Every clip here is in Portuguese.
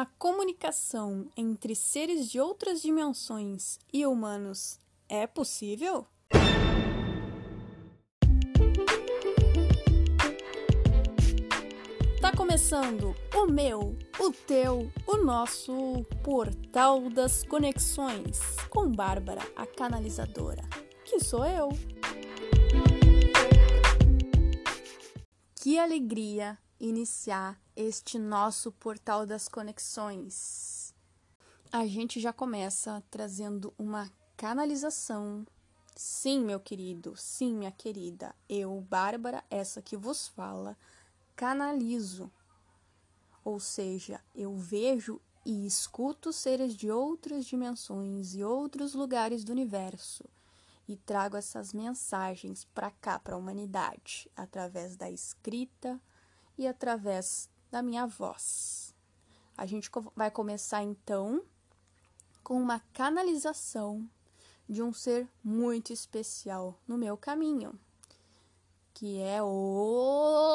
A comunicação entre seres de outras dimensões e humanos é possível? Tá começando o meu, o teu, o nosso Portal das Conexões com Bárbara, a canalizadora, que sou eu. Que alegria iniciar este nosso portal das conexões. A gente já começa trazendo uma canalização. Sim, meu querido, sim, minha querida, eu, Bárbara, essa que vos fala, canalizo. Ou seja, eu vejo e escuto seres de outras dimensões e outros lugares do universo e trago essas mensagens para cá, para a humanidade, através da escrita e através da minha voz. A gente vai começar então com uma canalização de um ser muito especial no meu caminho, que é o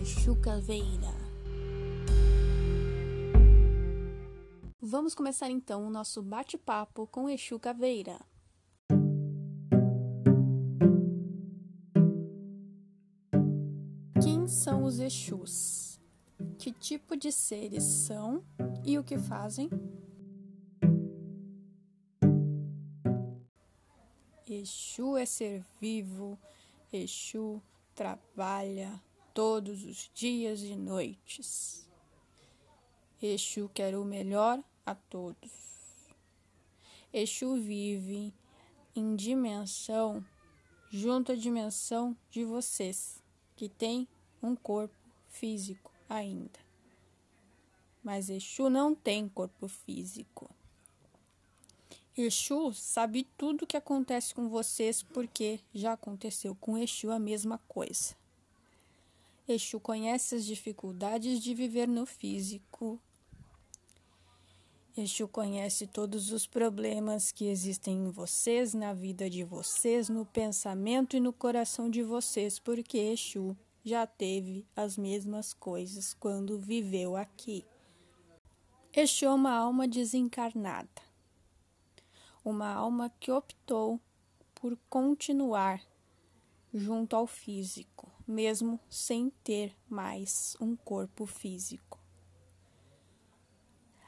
Exu Caveira. Vamos começar então o nosso bate-papo com Exu Caveira. Exus? Que tipo de seres são e o que fazem? Exu é ser vivo, Exu trabalha todos os dias e noites. Exu quer o melhor a todos. Exu vive em dimensão junto à dimensão de vocês, que tem um corpo físico ainda. Mas Exu não tem corpo físico. Exu sabe tudo o que acontece com vocês porque já aconteceu com Exu a mesma coisa. Exu conhece as dificuldades de viver no físico Exu conhece todos os problemas que existem em vocês, na vida de vocês, no pensamento e no coração de vocês, porque Exu já teve as mesmas coisas quando viveu aqui. Exu é uma alma desencarnada, uma alma que optou por continuar junto ao físico, mesmo sem ter mais um corpo físico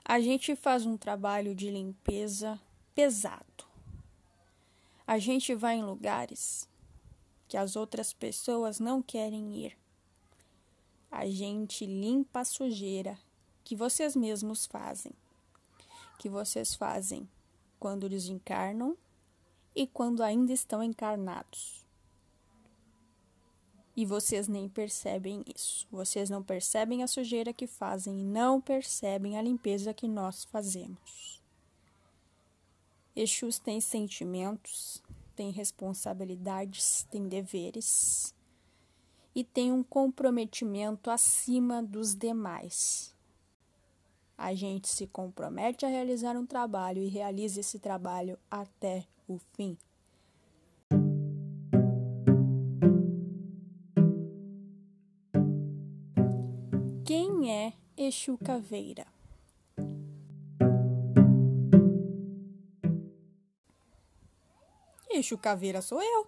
a gente faz um trabalho de limpeza pesado. A gente vai em lugares que as outras pessoas não querem ir. A gente limpa a sujeira que vocês mesmos fazem, que vocês fazem quando desencarnam e quando ainda estão encarnados. E vocês nem percebem isso. Vocês não percebem a sujeira que fazem e não percebem a limpeza que nós fazemos. Exus têm sentimentos, têm responsabilidades, têm deveres e têm um comprometimento acima dos demais. A gente se compromete a realizar um trabalho e realiza esse trabalho até o fim. Exu Caveira. Exu Caveira sou eu.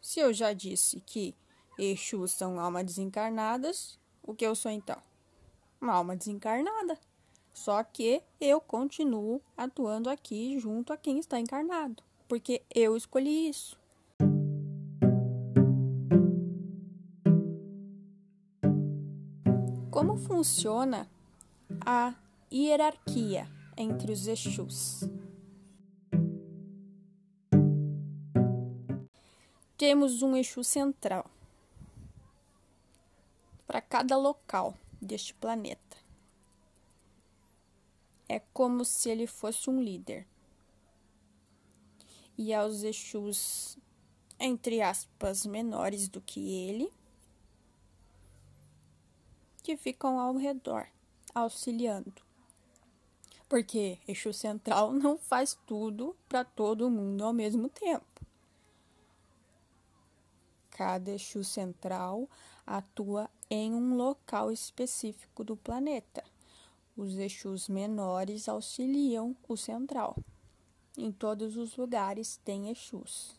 Se eu já disse que Exus são almas desencarnadas, o que eu sou então? Uma alma desencarnada. Só que eu continuo atuando aqui junto a quem está encarnado, porque eu escolhi isso. Como funciona a hierarquia entre os Exus? Temos um Exu central para cada local deste planeta. É como se ele fosse um líder. E aos Exus, entre aspas, menores do que ele, que ficam ao redor, auxiliando. Porque eixo central não faz tudo para todo mundo ao mesmo tempo. Cada Exu central atua em um local específico do planeta. Os Exus menores auxiliam o central. Em todos os lugares tem Exus.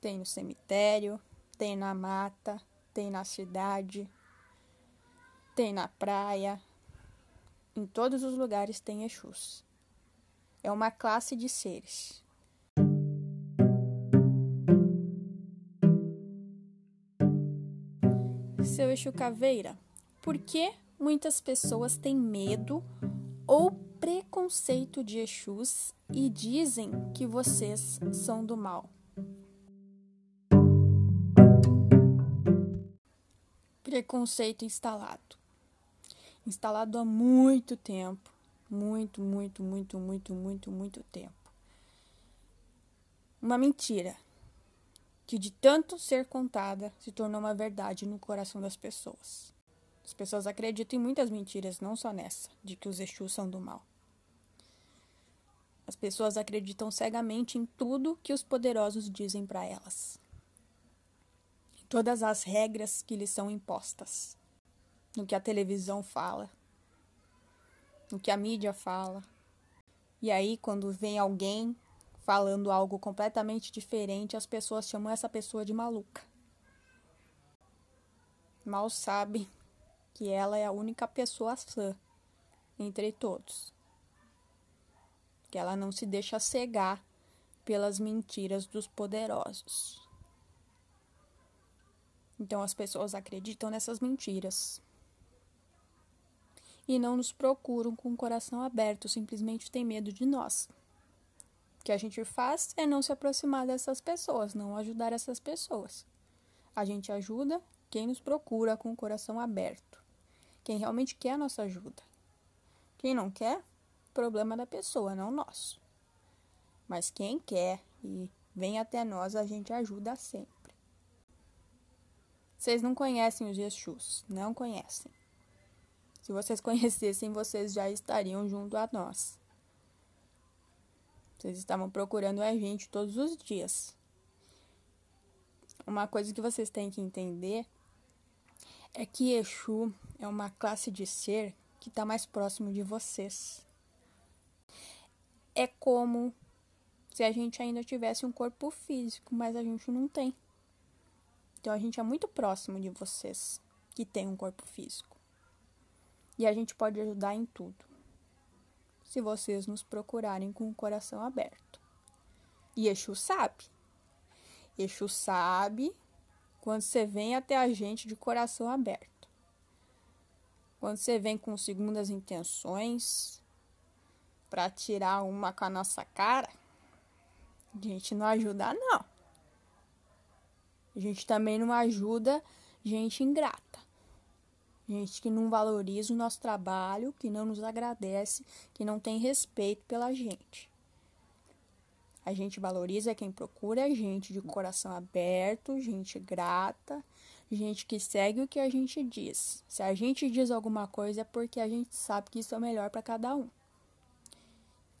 Tem no cemitério, tem na mata, tem na cidade, tem na praia. Em todos os lugares tem Exus. É uma classe de seres. Seu Exu Caveira, por que muitas pessoas têm medo ou preconceito de Exus e dizem que vocês são do mal? Preconceito instalado. Instalado há muito tempo. Muito, muito, muito, muito, muito, muito tempo. Uma mentira que, de tanto ser contada, se tornou uma verdade no coração das pessoas. As pessoas acreditam em muitas mentiras, não só nessa, de que os Exus são do mal. As pessoas acreditam cegamente em tudo que os poderosos dizem para elas todas as regras que lhes são impostas, no que a televisão fala, no que a mídia fala. E aí, quando vem alguém falando algo completamente diferente, as pessoas chamam essa pessoa de maluca. Mal sabem que ela é a única pessoa sã entre todos. Que ela não se deixa cegar pelas mentiras dos poderosos. Então as pessoas acreditam nessas mentiras. E não nos procuram com o coração aberto, simplesmente têm medo de nós. Que a gente faz é não se aproximar dessas pessoas, não ajudar essas pessoas. A gente ajuda quem nos procura com o coração aberto, quem realmente quer a nossa ajuda. Quem não quer, problema da pessoa, não nosso. Mas quem quer e vem até nós, a gente ajuda sempre. Vocês não conhecem os Exus, não conhecem. Se vocês conhecessem, vocês já estariam junto a nós. Vocês estavam procurando a gente todos os dias. Uma coisa que vocês têm que entender é que Exu é uma classe de ser que está mais próximo de vocês. É como se a gente ainda tivesse um corpo físico, mas a gente não tem. Então a gente é muito próximo de vocês que têm um corpo físico. E a gente pode ajudar em tudo. Se vocês nos procurarem com o coração aberto. E Exu sabe. Exu sabe quando você vem até a gente de coração aberto. Quando você vem com segundas intenções para tirar uma com a nossa cara, a gente não ajuda não. A gente também não ajuda gente ingrata. Gente que não valoriza o nosso trabalho, que não nos agradece, que não tem respeito pela gente. A gente valoriza quem procura gente de coração aberto, gente grata, gente que segue o que a gente diz. Se a gente diz alguma coisa é porque a gente sabe que isso é melhor para cada um.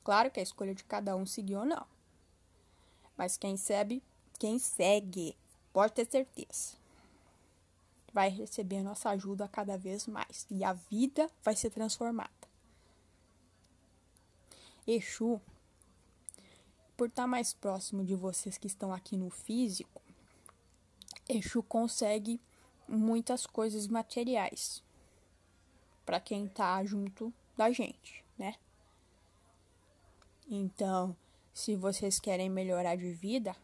Claro que a escolha de cada um seguir ou não. Mas quem segue, quem segue Pode ter certeza. Vai receber nossa ajuda cada vez mais. E a vida vai ser transformada. Exu, por estar mais próximo de vocês que estão aqui no físico, Exu consegue muitas coisas materiais para quem tá junto da gente, né? Então, se vocês querem melhorar de vida,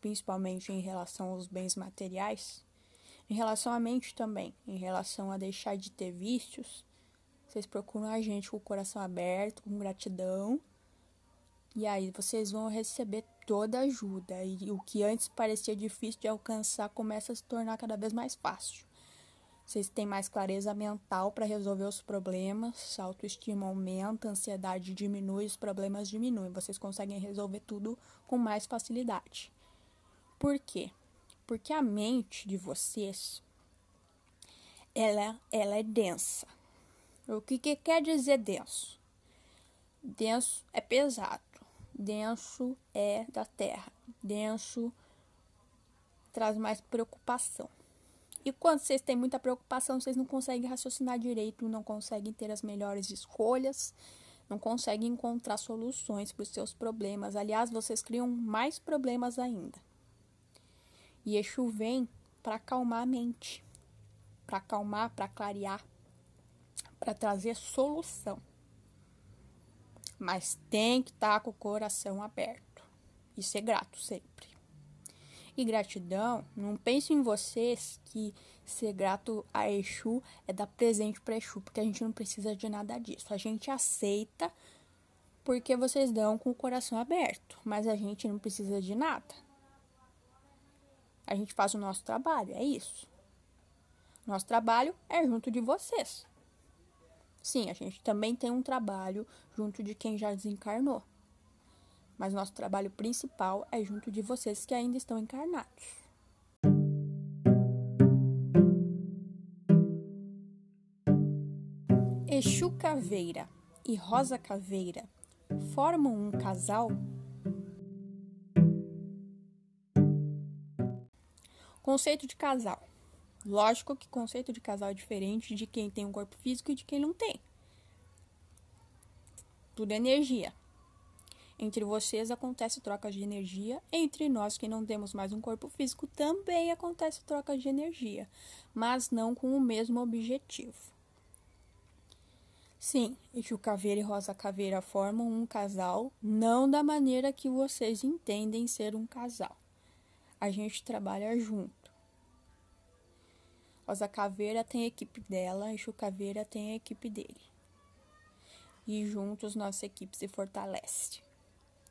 principalmente em relação aos bens materiais, em relação à mente também, em relação a deixar de ter vícios, vocês procuram a gente com o coração aberto, com gratidão, e aí vocês vão receber toda a ajuda. E o que antes parecia difícil de alcançar começa a se tornar cada vez mais fácil. Vocês têm mais clareza mental para resolver os problemas, autoestima aumenta, a ansiedade diminui, os problemas diminuem. Vocês conseguem resolver tudo com mais facilidade. Por quê? Porque a mente de vocês ela, ela é densa. O que, que quer dizer denso? Denso é pesado. Denso é da terra. Denso traz mais preocupação. E quando vocês têm muita preocupação, vocês não conseguem raciocinar direito, não conseguem ter as melhores escolhas, não conseguem encontrar soluções para os seus problemas. Aliás, vocês criam mais problemas ainda. E Exu vem para acalmar a mente, para acalmar, para clarear, para trazer solução. Mas tem que estar tá com o coração aberto e ser grato sempre. E gratidão, não pense em vocês que ser grato a Exu é dar presente para Exu, porque a gente não precisa de nada disso. A gente aceita porque vocês dão com o coração aberto, mas a gente não precisa de nada. A gente faz o nosso trabalho, é isso. Nosso trabalho é junto de vocês. Sim, a gente também tem um trabalho junto de quem já desencarnou mas nosso trabalho principal é junto de vocês que ainda estão encarnados. Exu Caveira e Rosa Caveira formam um casal? Conceito de casal. Lógico que conceito de casal é diferente de quem tem um corpo físico e de quem não tem. Tudo é energia. Entre vocês acontece troca de energia, entre nós que não temos mais um corpo físico também acontece troca de energia, mas não com o mesmo objetivo. Sim, Exu Caveira e Rosa Caveira formam um casal, não da maneira que vocês entendem ser um casal. A gente trabalha junto. Rosa Caveira tem a equipe dela, Exu Caveira tem a equipe dele. E juntos nossa equipe se fortalece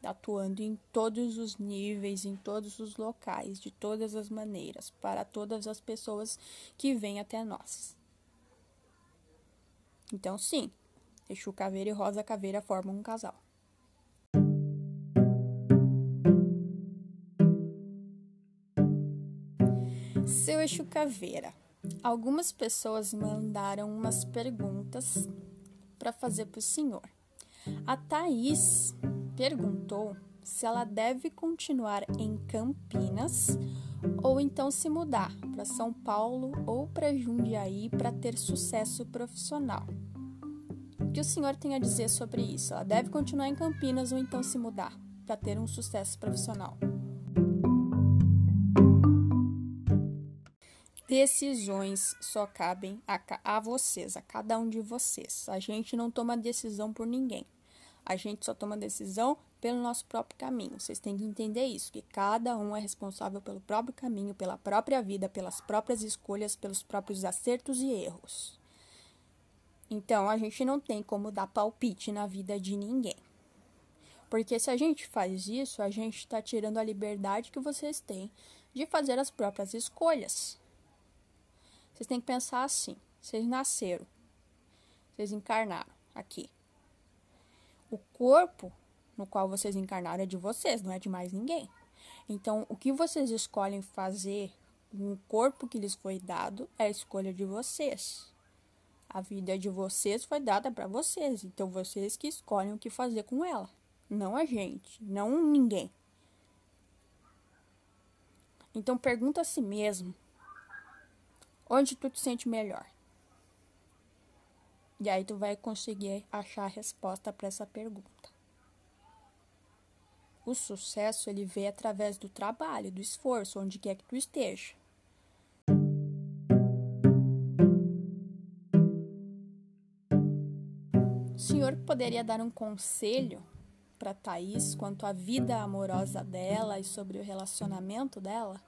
atuando em todos os níveis, em todos os locais, de todas as maneiras, para todas as pessoas que vêm até nós. Então, sim, Exu Caveira e Rosa Caveira formam um casal. Seu Exu Caveira. Algumas pessoas mandaram umas perguntas para fazer para o senhor. A Thaís perguntou se ela deve continuar em Campinas ou então se mudar para São Paulo ou para Jundiaí para ter sucesso profissional. O que o senhor tem a dizer sobre isso? Ela deve continuar em Campinas ou então se mudar para ter um sucesso profissional? Decisões só cabem a, a vocês, a cada um de vocês. A gente não toma decisão por ninguém. A gente só toma decisão pelo nosso próprio caminho. Vocês têm que entender isso, que cada um é responsável pelo próprio caminho, pela própria vida, pelas próprias escolhas, pelos próprios acertos e erros. Então, a gente não tem como dar palpite na vida de ninguém. Porque se a gente faz isso, a gente está tirando a liberdade que vocês têm de fazer as próprias escolhas. Vocês têm que pensar assim: vocês nasceram, vocês encarnaram aqui. O corpo no qual vocês encarnaram é de vocês, não é de mais ninguém. Então, o que vocês escolhem fazer com o corpo que lhes foi dado é a escolha de vocês. A vida de vocês foi dada para vocês, então vocês que escolhem o que fazer com ela, não a gente, não ninguém. Então pergunta a si mesmo: onde tu te sente melhor? E aí tu vai conseguir achar a resposta para essa pergunta. O sucesso ele vem através do trabalho, do esforço, onde quer que tu esteja. O senhor poderia dar um conselho para Thaís quanto à vida amorosa dela e sobre o relacionamento dela?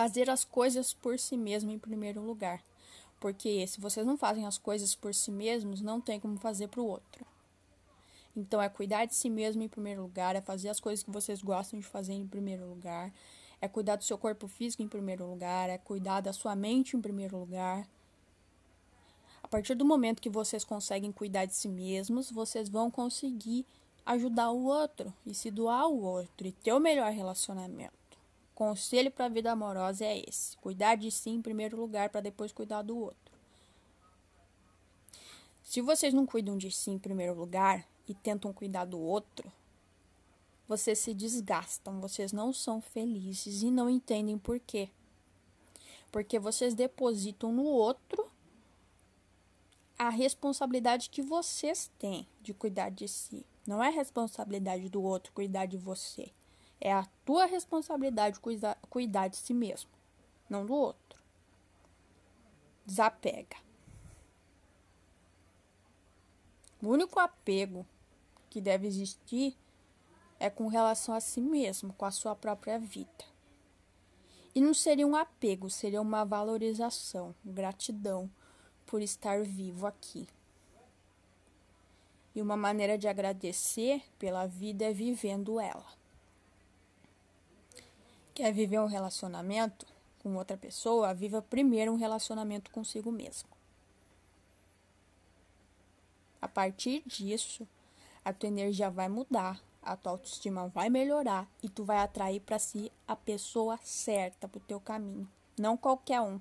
Fazer as coisas por si mesmo em primeiro lugar. Porque se vocês não fazem as coisas por si mesmos, não tem como fazer para o outro. Então é cuidar de si mesmo em primeiro lugar, é fazer as coisas que vocês gostam de fazer em primeiro lugar, é cuidar do seu corpo físico em primeiro lugar, é cuidar da sua mente em primeiro lugar. A partir do momento que vocês conseguem cuidar de si mesmos, vocês vão conseguir ajudar o outro e se doar ao outro e ter o melhor relacionamento. Conselho para a vida amorosa é esse: cuidar de si em primeiro lugar para depois cuidar do outro. Se vocês não cuidam de si em primeiro lugar e tentam cuidar do outro, vocês se desgastam, vocês não são felizes e não entendem por quê. Porque vocês depositam no outro a responsabilidade que vocês têm de cuidar de si. Não é responsabilidade do outro cuidar de você. É a tua responsabilidade cuidar, cuidar de si mesmo, não do outro. Desapega. O único apego que deve existir é com relação a si mesmo, com a sua própria vida. E não seria um apego, seria uma valorização, gratidão por estar vivo aqui. E uma maneira de agradecer pela vida é vivendo ela. Quer viver um relacionamento com outra pessoa? Viva primeiro um relacionamento consigo mesmo. A partir disso, a tua energia vai mudar, a tua autoestima vai melhorar e tu vai atrair para si a pessoa certa pro teu caminho, não qualquer um.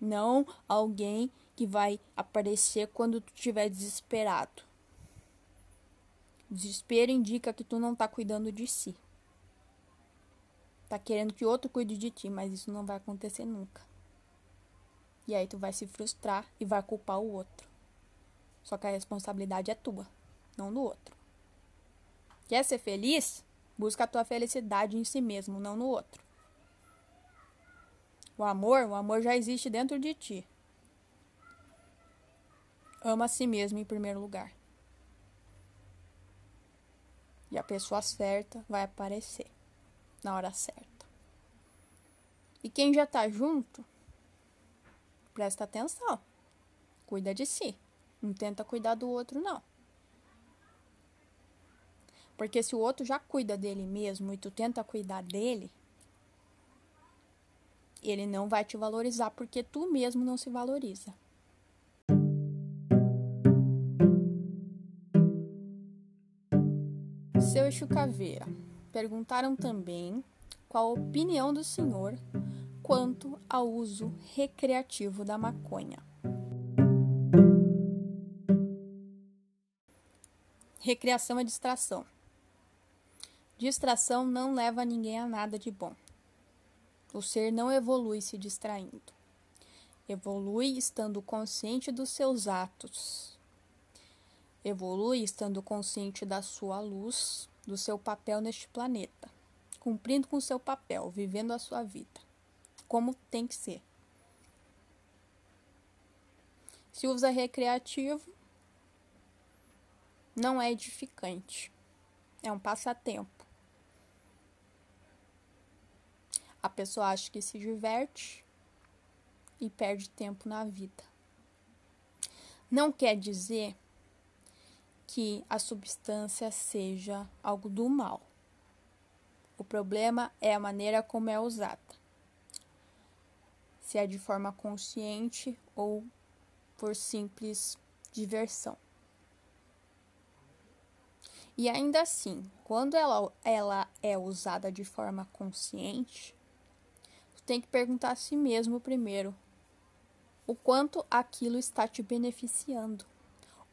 Não alguém que vai aparecer quando tu estiver desesperado. Desespero indica que tu não tá cuidando de si. Tá querendo que outro cuide de ti, mas isso não vai acontecer nunca. E aí tu vai se frustrar e vai culpar o outro. Só que a responsabilidade é tua, não do outro. Quer ser feliz? Busca a tua felicidade em si mesmo, não no outro. O amor, o amor já existe dentro de ti. Ama a si mesmo em primeiro lugar. E a pessoa certa vai aparecer na hora certa. E quem já tá junto, presta atenção. Cuida de si. Não tenta cuidar do outro, não. Porque se o outro já cuida dele mesmo e tu tenta cuidar dele, ele não vai te valorizar porque tu mesmo não se valoriza. Seu Exu Caveira. Perguntaram também qual a opinião do senhor quanto ao uso recreativo da maconha. Recreação é distração. Distração não leva ninguém a nada de bom. O ser não evolui se distraindo. Evolui estando consciente dos seus atos. Evolui estando consciente da sua luz, do seu papel neste planeta, cumprindo com seu papel, vivendo a sua vida, como tem que ser. Se usa recreativo, não é edificante. É um passatempo. A pessoa acha que se diverte e perde tempo na vida. Não quer dizer que a substância seja algo do mal. O problema é a maneira como é usada. Se é de forma consciente ou por simples diversão. E ainda assim, quando ela, ela é usada de forma consciente, tem que perguntar a si mesmo primeiro o quanto aquilo está te beneficiando,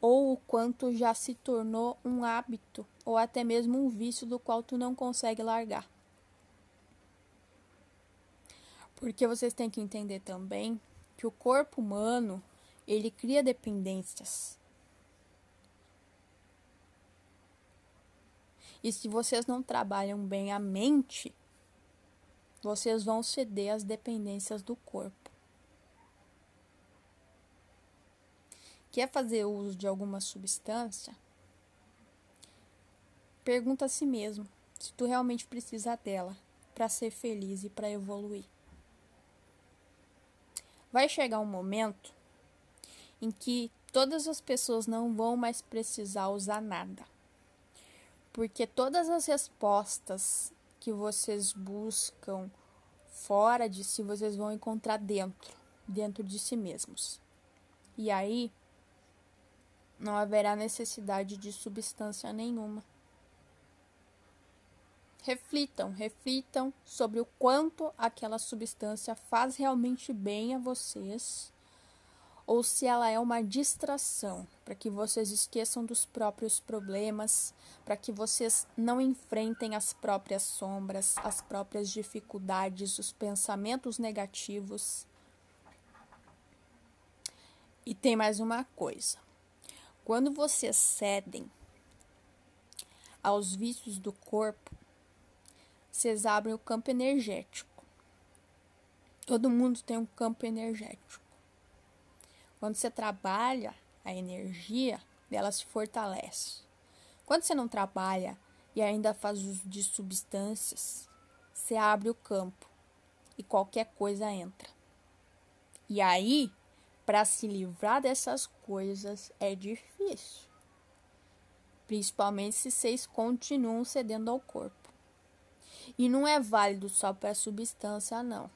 ou o quanto já se tornou um hábito, ou até mesmo um vício do qual tu não consegue largar. Porque vocês têm que entender também que o corpo humano, ele cria dependências. E se vocês não trabalham bem a mente, vocês vão ceder às dependências do corpo. Quer fazer uso de alguma substância? Pergunta a si mesmo se tu realmente precisa dela para ser feliz e para evoluir. Vai chegar um momento em que todas as pessoas não vão mais precisar usar nada. Porque todas as respostas que vocês buscam fora de si, vocês vão encontrar dentro, dentro de si mesmos. E aí não haverá necessidade de substância nenhuma. Reflitam, reflitam sobre o quanto aquela substância faz realmente bem a vocês ou se ela é uma distração para que vocês esqueçam dos próprios problemas, para que vocês não enfrentem as próprias sombras, as próprias dificuldades, os pensamentos negativos. E tem mais uma coisa. Quando vocês cedem aos vícios do corpo, vocês abrem o campo energético. Todo mundo tem um campo energético. Quando você trabalha a energia, ela se fortalece. Quando você não trabalha e ainda faz uso de substâncias, você abre o campo e qualquer coisa entra. E aí, para se livrar dessas coisas é difícil. Principalmente se vocês continuam cedendo ao corpo. E não é válido só para substância, não.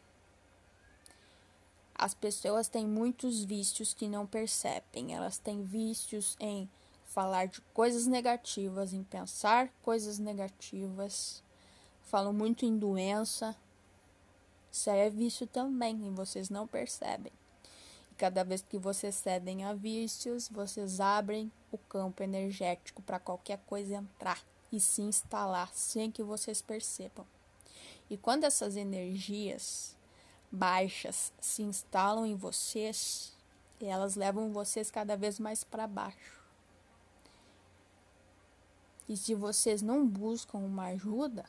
As pessoas têm muitos vícios que não percebem. Elas têm vícios em falar de coisas negativas, em pensar coisas negativas. Falam muito em doença. Isso aí é vício também e vocês não percebem. Cada vez que vocês cedem a vícios, vocês abrem o campo energético para qualquer coisa entrar e se instalar sem que vocês percebam. E quando essas energias baixas se instalam em vocês elas levam vocês cada vez mais para baixo. E se vocês não buscam uma ajuda,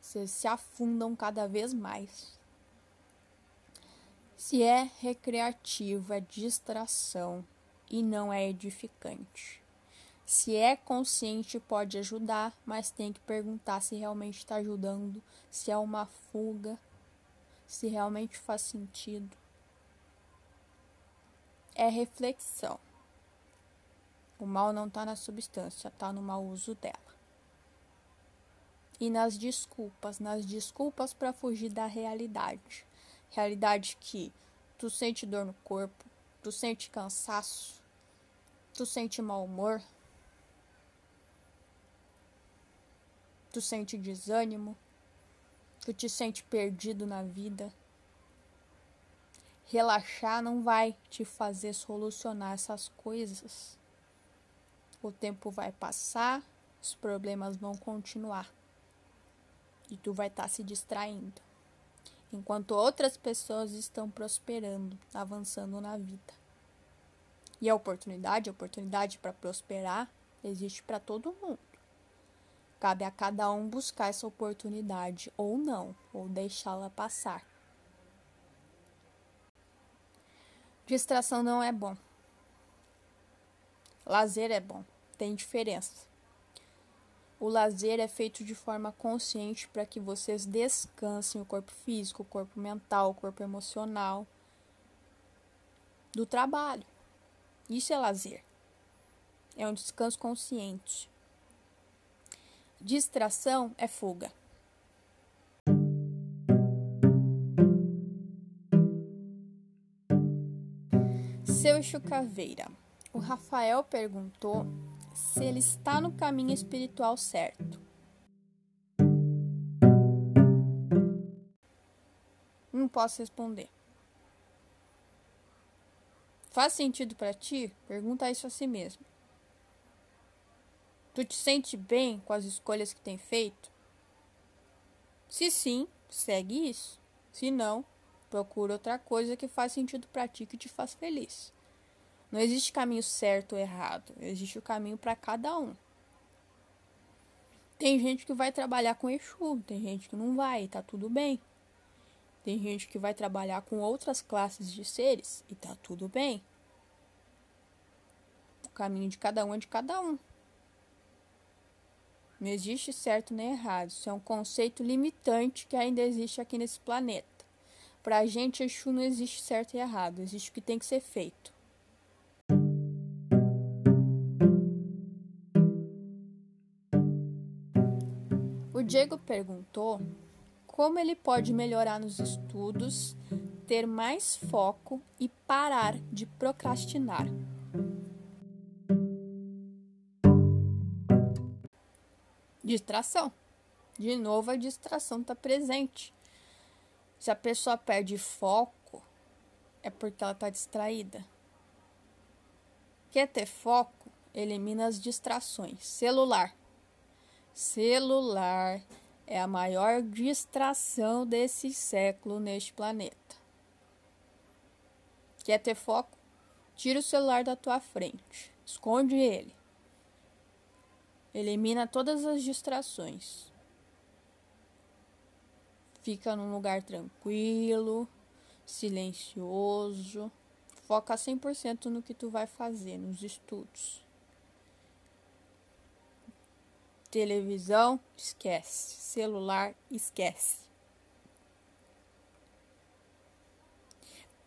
vocês se afundam cada vez mais. Se é recreativo, é distração e não é edificante. Se é consciente, pode ajudar, mas tem que perguntar se realmente está ajudando, se é uma fuga se realmente faz sentido. É reflexão. O mal não está na substância, está no mau uso dela. E nas desculpas, nas desculpas para fugir da realidade. Realidade que tu sente dor no corpo, tu sente cansaço, tu sente mau humor, tu sente desânimo, Tu te sente perdido na vida. Relaxar não vai te fazer solucionar essas coisas. O tempo vai passar, os problemas vão continuar. E tu vai estar tá se distraindo. Enquanto outras pessoas estão prosperando, avançando na vida. E a oportunidade, a oportunidade para prosperar, existe para todo mundo. Cabe a cada um buscar essa oportunidade ou não, ou deixá-la passar. Distração não é bom. Lazer é bom, tem diferença. O lazer é feito de forma consciente para que vocês descansem o corpo físico, o corpo mental, o corpo emocional do trabalho. Isso é lazer. É um descanso consciente. Distração é fuga. Seu Chucaveira. O Rafael perguntou se ele está no caminho espiritual certo. Não posso responder. Faz sentido para ti? Pergunta isso a si mesmo. Tu te sente bem com as escolhas que tem feito? Se sim, segue isso. Se não, procura outra coisa que faz sentido para ti que te faz feliz. Não existe caminho certo ou errado, existe o caminho para cada um. Tem gente que vai trabalhar com Exu, tem gente que não vai, tá tudo bem. Tem gente que vai trabalhar com outras classes de seres e tá tudo bem. O caminho de cada um é de cada um. Não existe certo nem errado. Isso é um conceito limitante que ainda existe aqui nesse planeta. Para a gente, Exu não existe certo e errado. Existe o que tem que ser feito. Diego perguntou como ele pode melhorar nos estudos, ter mais foco e parar de procrastinar. Distração. De novo, a distração está presente. Se a pessoa perde foco, é porque ela está distraída. Quer ter foco? Elimina as distrações. Celular. Celular é a maior distração desse século neste planeta. Quer ter foco? Tira o celular da tua frente. Esconde ele. Elimina todas as distrações. Fica num lugar tranquilo, silencioso. Foca 100% no que tu vai fazer, nos estudos. Televisão, esquece. Celular, esquece.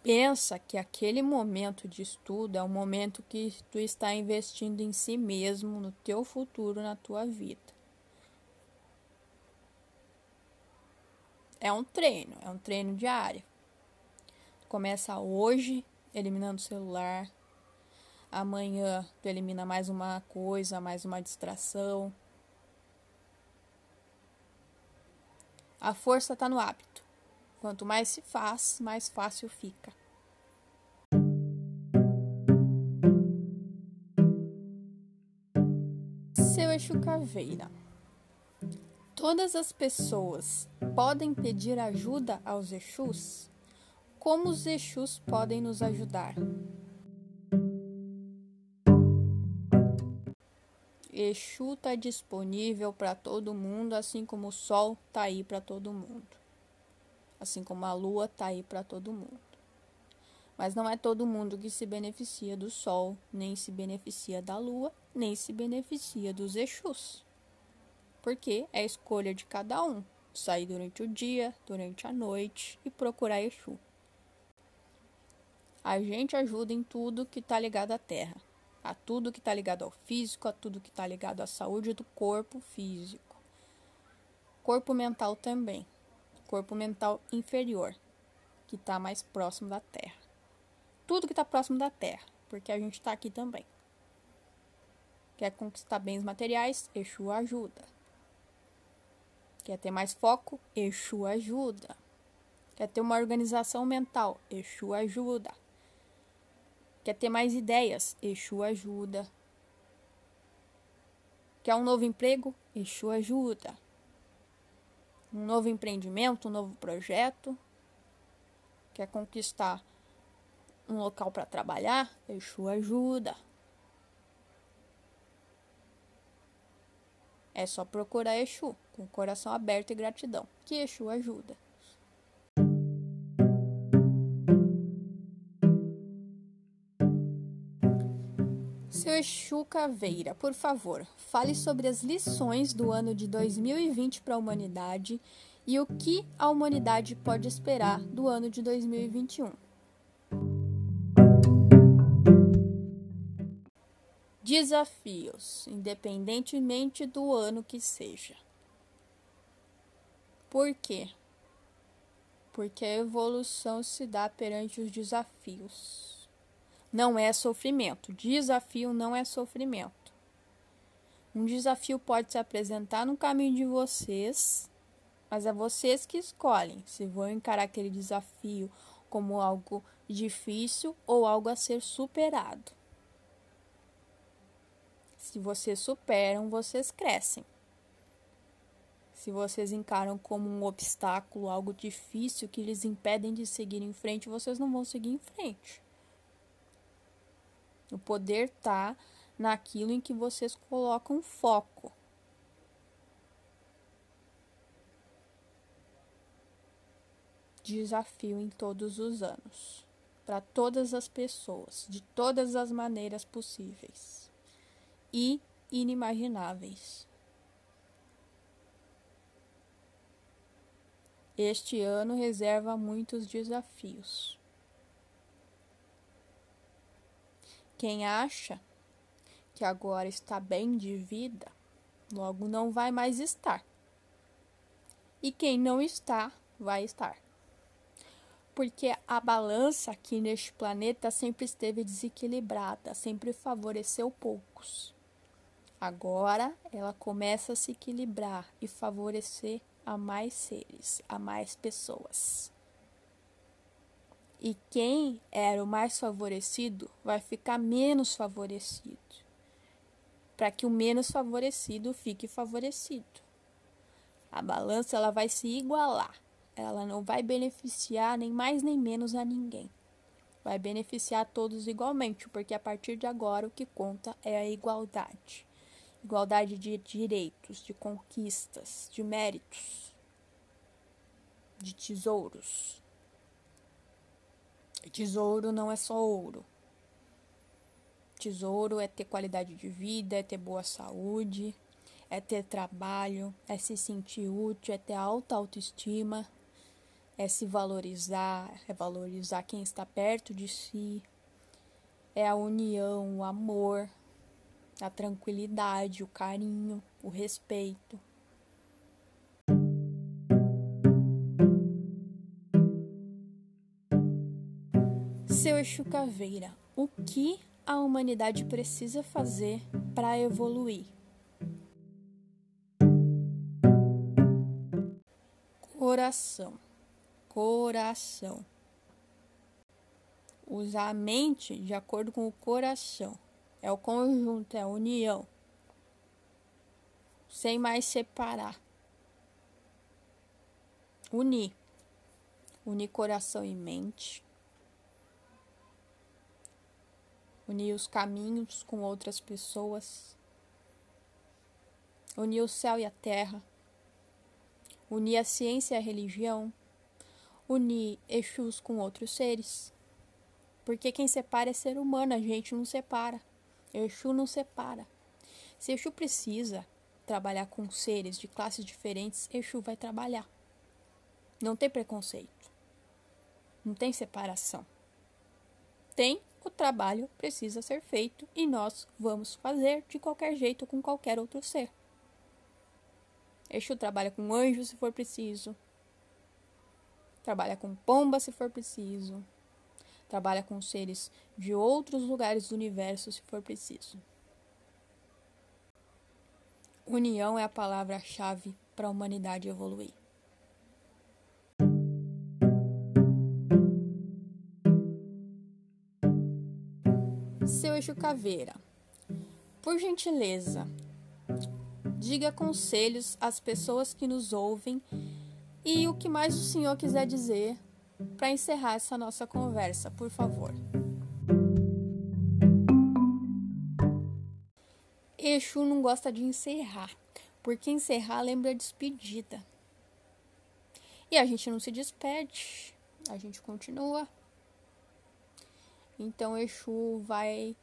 Pensa que aquele momento de estudo é um momento que tu está investindo em si mesmo, no teu futuro, na tua vida. É um treino, é um treino diário. Começa hoje, eliminando o celular. Amanhã tu elimina mais uma coisa, mais uma distração. A força está no hábito. Quanto mais se faz, mais fácil fica. Seu Exu Caveira. Todas as pessoas podem pedir ajuda aos Exus? Como os Exus podem nos ajudar? Exu está disponível para todo mundo, assim como o Sol está aí para todo mundo. Assim como a Lua está aí para todo mundo. Mas não é todo mundo que se beneficia do Sol, nem se beneficia da Lua, nem se beneficia dos Exus porque é escolha de cada um sair durante o dia, durante a noite e procurar Exu. A gente ajuda em tudo que está ligado à terra, a tudo que está ligado ao físico, a tudo que está ligado à saúde do corpo físico. Corpo mental também, corpo mental inferior, que está mais próximo da terra. Tudo que está próximo da terra, porque a gente está aqui também. Quer conquistar bens materiais? Exu ajuda. Quer ter mais foco? Exu ajuda. Quer ter uma organização mental? Exu ajuda. Quer ter mais ideias? Exu ajuda. Quer um novo emprego? Exu ajuda. Um novo empreendimento, um novo projeto? Quer conquistar um local para trabalhar? Exu ajuda. É só procurar Exu, com o coração aberto e gratidão, que Exu ajuda. Exu Caveira, por favor, fale sobre as lições do ano de 2020 para a humanidade e o que a humanidade pode esperar do ano de 2021. Desafios, independentemente do ano que seja. Por quê? Porque a evolução se dá perante os desafios. Não é sofrimento. Desafio não é sofrimento. Um desafio pode se apresentar no caminho de vocês, mas é vocês que escolhem se vão encarar aquele desafio como algo difícil ou algo a ser superado. Se vocês superam, vocês crescem. Se vocês encaram como um obstáculo, algo difícil que lhes impedem de seguir em frente, vocês não vão seguir em frente. O poder está naquilo em que vocês colocam foco. Desafio em todos os anos, para todas as pessoas, de todas as maneiras possíveis e inimagináveis. Este ano reserva muitos desafios. Quem acha que agora está bem de vida, logo não vai mais estar. E quem não está, vai estar. Porque a balança aqui neste planeta sempre esteve desequilibrada, sempre favoreceu poucos. Agora ela começa a se equilibrar e favorecer a mais seres, a mais pessoas. E quem era o mais favorecido vai ficar menos favorecido. Para que o menos favorecido fique favorecido. A balança ela vai se igualar. Ela não vai beneficiar nem mais nem menos a ninguém. Vai beneficiar todos igualmente, porque a partir de agora o que conta é a igualdade. Igualdade de direitos, de conquistas, de méritos, de tesouros. Tesouro não é só ouro. Tesouro é ter qualidade de vida, é ter boa saúde, é ter trabalho, é se sentir útil, é ter alta autoestima, é se valorizar, é valorizar quem está perto de si, é a união, o amor, a tranquilidade, o carinho, o respeito. Exu Caveira, o que a humanidade precisa fazer para evoluir? Coração. Coração. Usar a mente de acordo com o coração. É o conjunto, é a união. Sem mais separar. Unir. Unir coração e mente. Unir os caminhos com outras pessoas. Unir o céu e a terra. Unir a ciência e a religião. Unir Exus com outros seres. Porque quem separa é ser humano, a gente não separa. Exu não separa. Se Exu precisa trabalhar com seres de classes diferentes, Exu vai trabalhar. Não tem preconceito. Não tem separação. Tem o trabalho precisa ser feito e nós vamos fazer de qualquer jeito com qualquer outro ser. Exu trabalha com anjos se for preciso. Trabalha com pomba se for preciso. Trabalha com seres de outros lugares do universo se for preciso. União é a palavra-chave para a humanidade evoluir. Seu eixo caveira, por gentileza, diga conselhos às pessoas que nos ouvem e o que mais o senhor quiser dizer para encerrar essa nossa conversa, por favor. Exu não gosta de encerrar, porque encerrar lembra despedida. E a gente não se despede, a gente continua. Então Exu vai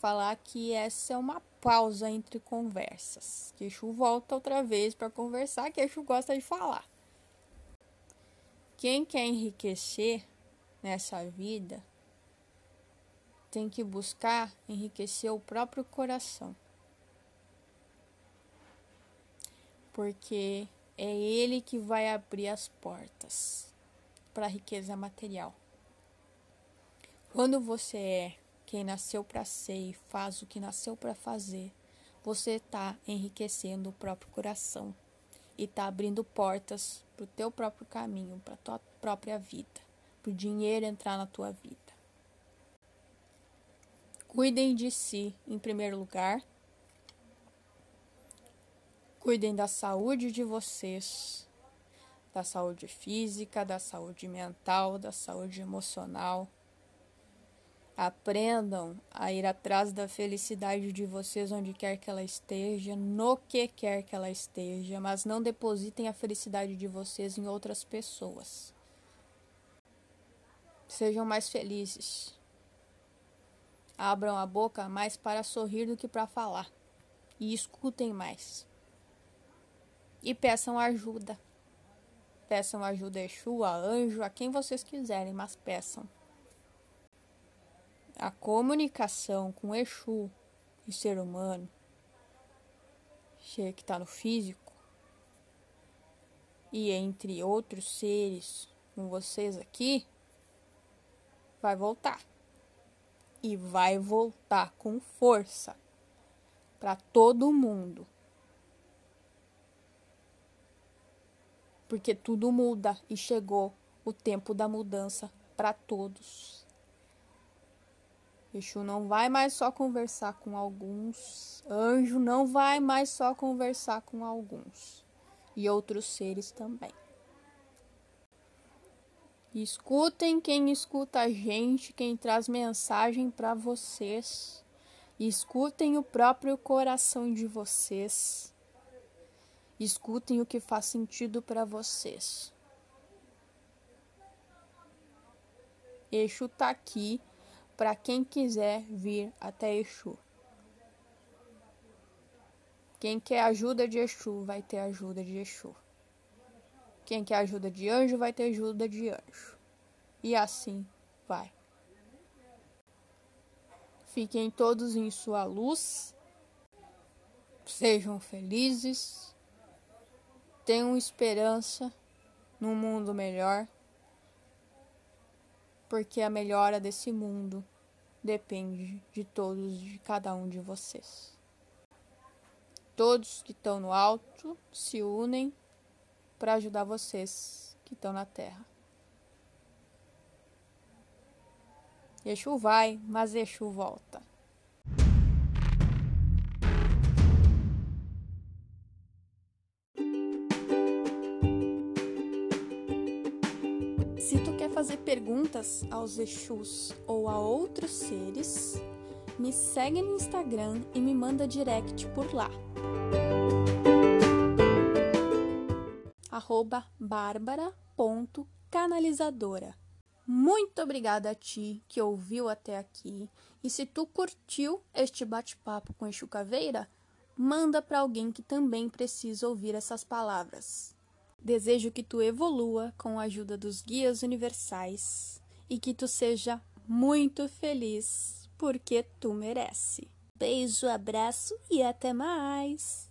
falar que essa é uma pausa entre conversas. Que Exu volta outra vez para conversar, que Exu gosta de falar. Quem quer enriquecer nessa vida tem que buscar enriquecer o próprio coração. Porque é ele que vai abrir as portas para a riqueza material. Quando você é quem nasceu para ser e faz o que nasceu para fazer, você está enriquecendo o próprio coração e está abrindo portas para o teu próprio caminho, para a tua própria vida, para o dinheiro entrar na tua vida. Cuidem de si em primeiro lugar. Cuidem da saúde de vocês, da saúde física, da saúde mental, da saúde emocional Aprendam a ir atrás da felicidade de vocês onde quer que ela esteja, no que quer que ela esteja, mas não depositem a felicidade de vocês em outras pessoas. Sejam mais felizes. Abram a boca mais para sorrir do que para falar. E escutem mais. E peçam ajuda. Peçam ajuda a Exu, a anjo, a quem vocês quiserem, mas peçam a comunicação com Exu e ser humano, que está no físico, e entre outros seres com vocês aqui, vai voltar. E vai voltar com força para todo mundo. Porque tudo muda e chegou o tempo da mudança para todos. Exu não vai mais só conversar com alguns, anjo não vai mais só conversar com alguns, e outros seres também. Escutem quem escuta a gente, quem traz mensagem para vocês. Escutem o próprio coração de vocês. Escutem o que faz sentido para vocês. Exu tá aqui para quem quiser vir até Exu. Quem quer ajuda de Exu vai ter ajuda de Exu. Quem quer ajuda de anjo vai ter ajuda de anjo. E assim vai. Fiquem todos em sua luz. Sejam felizes. Tenham esperança num mundo melhor. Porque a melhora desse mundo depende de todos, de cada um de vocês. Todos que estão no alto se unem para ajudar vocês que estão na terra. Exu vai, mas Exu volta. Fazer perguntas aos Exus ou a outros seres, me segue no Instagram e me manda direct por lá. Arroba bárbara.canalizadora. Muito obrigada a ti que ouviu até aqui. E se tu curtiu este bate-papo com Exu Caveira, manda para alguém que também precisa ouvir essas palavras. Desejo que tu evolua com a ajuda dos guias universais e que tu seja muito feliz, porque tu merece. Beijo, abraço e até mais!